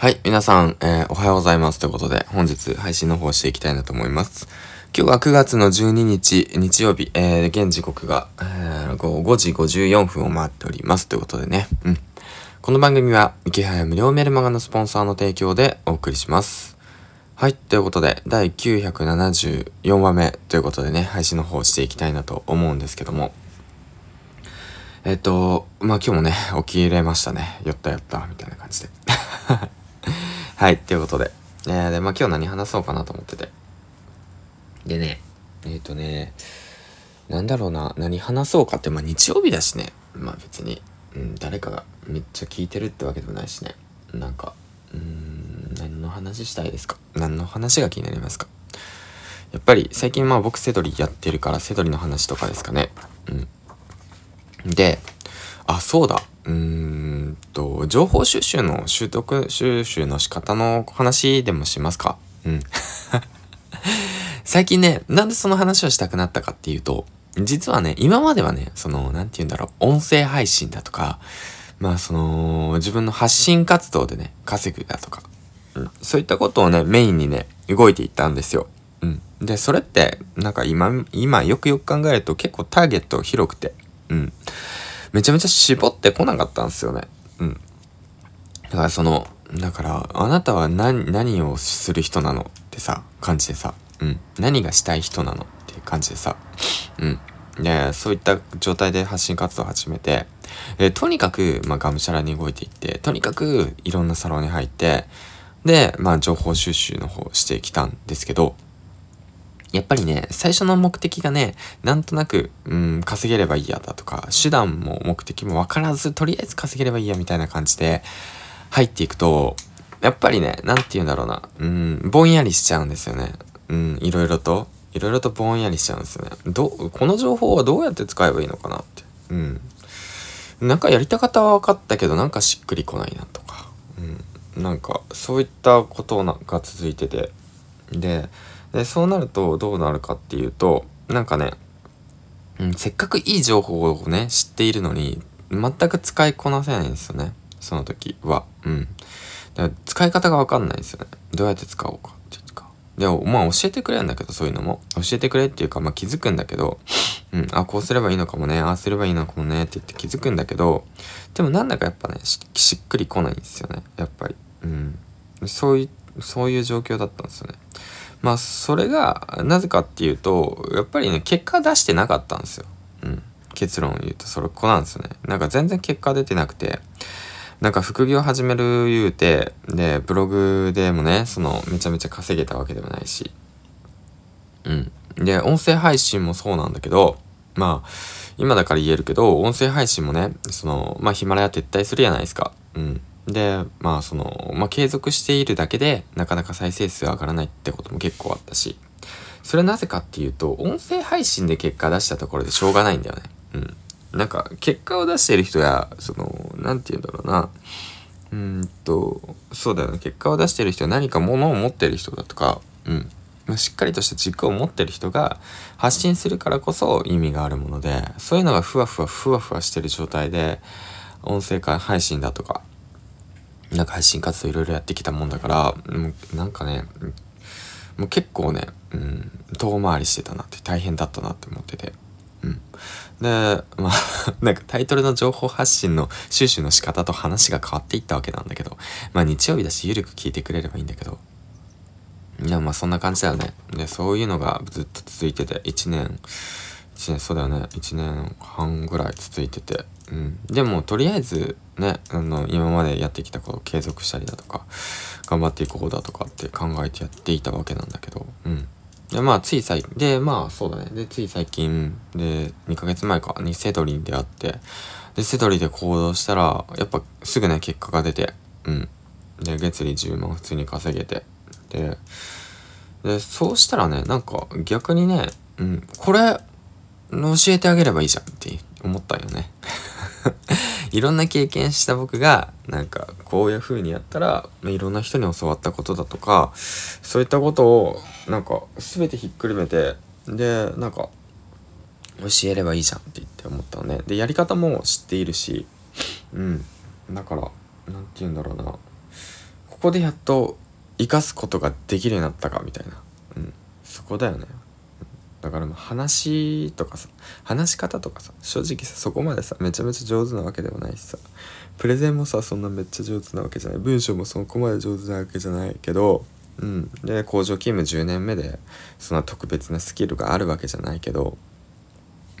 はい、皆さん、えーおはようございます。ということで、本日配信の方していきたいなと思います。今日は9月の12日、日曜日、えー現時刻が、えー5時54分を回っております。ということでね、うん。この番組は、池早無料メルマガのスポンサーの提供でお送りします。はい、ということで、第974話目ということでね、配信の方していきたいなと思うんですけども、えっと、まあ、今日もね、起きれましたね。酔った酔った、みたいな感じで。はい、ということで。えー、で、まあ、今日何話そうかなと思ってて。でね、えっ、とね、なんだろうな、何話そうかって、まあ、日曜日だしね。まあ、別に、うん、誰かがめっちゃ聞いてるってわけでもないしね。なんか、うん、何の話したいですか？何の話が気になりますか？やっぱり、最近まあ僕セドリやってるから、セドリの話とかですかね。うん。で、あ、そうだ。うーんと、情報収集の習得収集の仕方の話でもしますか？うん。最近ね、なんでその話をしたくなったかっていうと、実はね、今まではね、その、なんて言うんだろう、音声配信だとか、まあその、自分の発信活動でね、稼ぐだとか、うん、そういったことをね、メインにね、動いていったんですよ。うん。で、それって、なんか今、今よくよく考えると結構ターゲット広くて、うん。めちゃめちゃ絞ってこなかったんですよね。うん。だからその、だから、あなたは何、何をする人なのってさ、感じでさ、うん。何がしたい人なのっていう感じでさ、うん。で、そういった状態で発信活動を始めて、えとにかく、まあ、がむしゃらに動いていって、とにかくいろんなサロンに入って、で、まあ、情報収集の方してきたんですけど、やっぱりね、最初の目的がね、なんとなく、うん、稼げればいいやだとか、手段も目的も分からず、とりあえず稼げればいいやみたいな感じで入っていくと、やっぱりね、なんて言うんだろうな、うん、ぼんやりしちゃうんですよね。うん、いろいろと、いろいろとぼんやりしちゃうんですよね。ど、この情報はどうやって使えばいいのかなって。うん。なんかやりた方は分かったけど、なんかしっくりこないなとか。うん。なんか、そういったことが続いてて。で、で、そうなるとどうなるかっていうと、なんかね、うん、せっかくいい情報をね、知っているのに、全く使いこなせないんですよね。その時は。うん。だから使い方がわかんないんですよね。どうやって使おうかっていうか。でも、まあ教えてくれるんだけど、そういうのも。教えてくれっていうか、まあ気づくんだけど、うん、あ、こうすればいいのかもね、ああすればいいのかもねって言って気づくんだけど、でもなんだかやっぱね、ししっくりこないんですよね。やっぱり。うん。そういう、そういう状況だったんですよね。まあ、それが、なぜかっていうと、やっぱりね、結果出してなかったんですよ。うん。結論を言うと、それここなんですよね。なんか全然結果出てなくて、なんか副業始める言うて、で、ブログでもね、その、めちゃめちゃ稼げたわけでもないし。うん。で、音声配信もそうなんだけど、まあ、今だから言えるけど、音声配信もね、その、まあ、ヒマラヤ撤退するじゃないですか。うん。で、まあ、その、まあ、継続しているだけで、なかなか再生数上がらないってことも結構あったし、それはなぜかっていうと、音声配信で結果出したところでしょうがないんだよね。うん。なんか、結果を出している人や、その、なんて言うんだろうな、うんと、そうだよね。結果を出している人は何か物を持ってる人だとか、うん。ましっかりとした軸を持ってる人が発信するからこそ意味があるもので、そういうのがふわふわふわふわしてる状態で、音声配信だとか、なんか配信活動いろいろやってきたもんだから、もうなんかね、もう結構ね、うん、遠回りしてたなって大変だったなって思ってて。うん。で、まあ、なんかタイトルの情報発信の収集の仕方と話が変わっていったわけなんだけど、まあ日曜日だしゆるく聞いてくれればいいんだけど、いや、まあそんな感じだよね。で、そういうのがずっと続いてて、1年、1年、そうだよね、1年半ぐらい続いてて、うん。でも、とりあえず、ね、あの、今までやってきたことを継続したりだとか、頑張っていこうだとかって考えてやっていたわけなんだけど、うん。で、まあ、つい最、で、まあ、そうだね。で、つい最近、で、2ヶ月前かにセドリに出会って、で、セドリで行動したら、やっぱすぐね、結果が出て、うん。で、月利10万普通に稼げて、で、で、そうしたらね、なんか逆にね、うん、これ、教えてあげればいいじゃんって思ったよね。いろんな経験した僕が、なんか、こういう風にやったら、いろんな人に教わったことだとか、そういったことを、なんか、すべてひっくるめて、で、なんか、教えればいいじゃんって言って思ったのね。で、やり方も知っているし、うん。だから、なんて言うんだろうな。ここでやっと生かすことができるようになったかみたいな、うん、そこだよねだから話とかさ話し方とかさ正直さそこまでさめちゃめちゃ上手なわけでもないしさプレゼンもさそんなめっちゃ上手なわけじゃない。文章もそこまで上手なわけじゃないけどうん。で工場勤務10年目でそんな特別なスキルがあるわけじゃないけど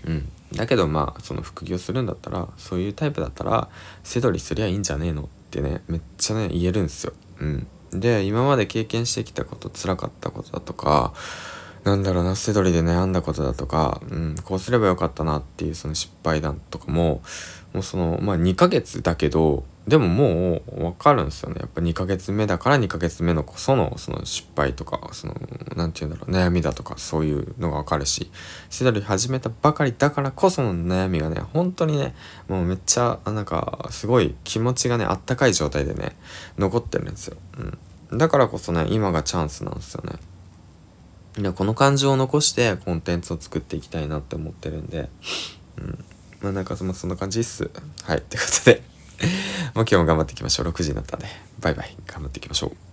うん。だけどまあその副業するんだったらそういうタイプだったら背取りすりゃいいんじゃねえのってねめっちゃね言えるんですよ。うん。で今まで経験してきたこと辛かったことだとかなんだろうな、セドリで悩んだことだとか、うん、こうすればよかったなっていうその失敗談とかも、もうその、まあ2ヶ月だけど、でももうわかるんですよね。やっぱ2ヶ月目だから2ヶ月目のこそのその失敗とか、その、なんて言うんだろう、悩みだとかそういうのがわかるし、セドリ始めたばかりだからこその悩みがね、本当にね、もうめっちゃ、なんか、すごい気持ちがね、あったかい状態でね、残ってるんですよ。うん。だからこそね、今がチャンスなんですよね。この感情を残してコンテンツを作っていきたいなって思ってるんで、うん。まあなんかそそんな感じっす。はい。ということで ま今日も頑張っていきましょう。6時になったんで。バイバイ。頑張っていきましょう。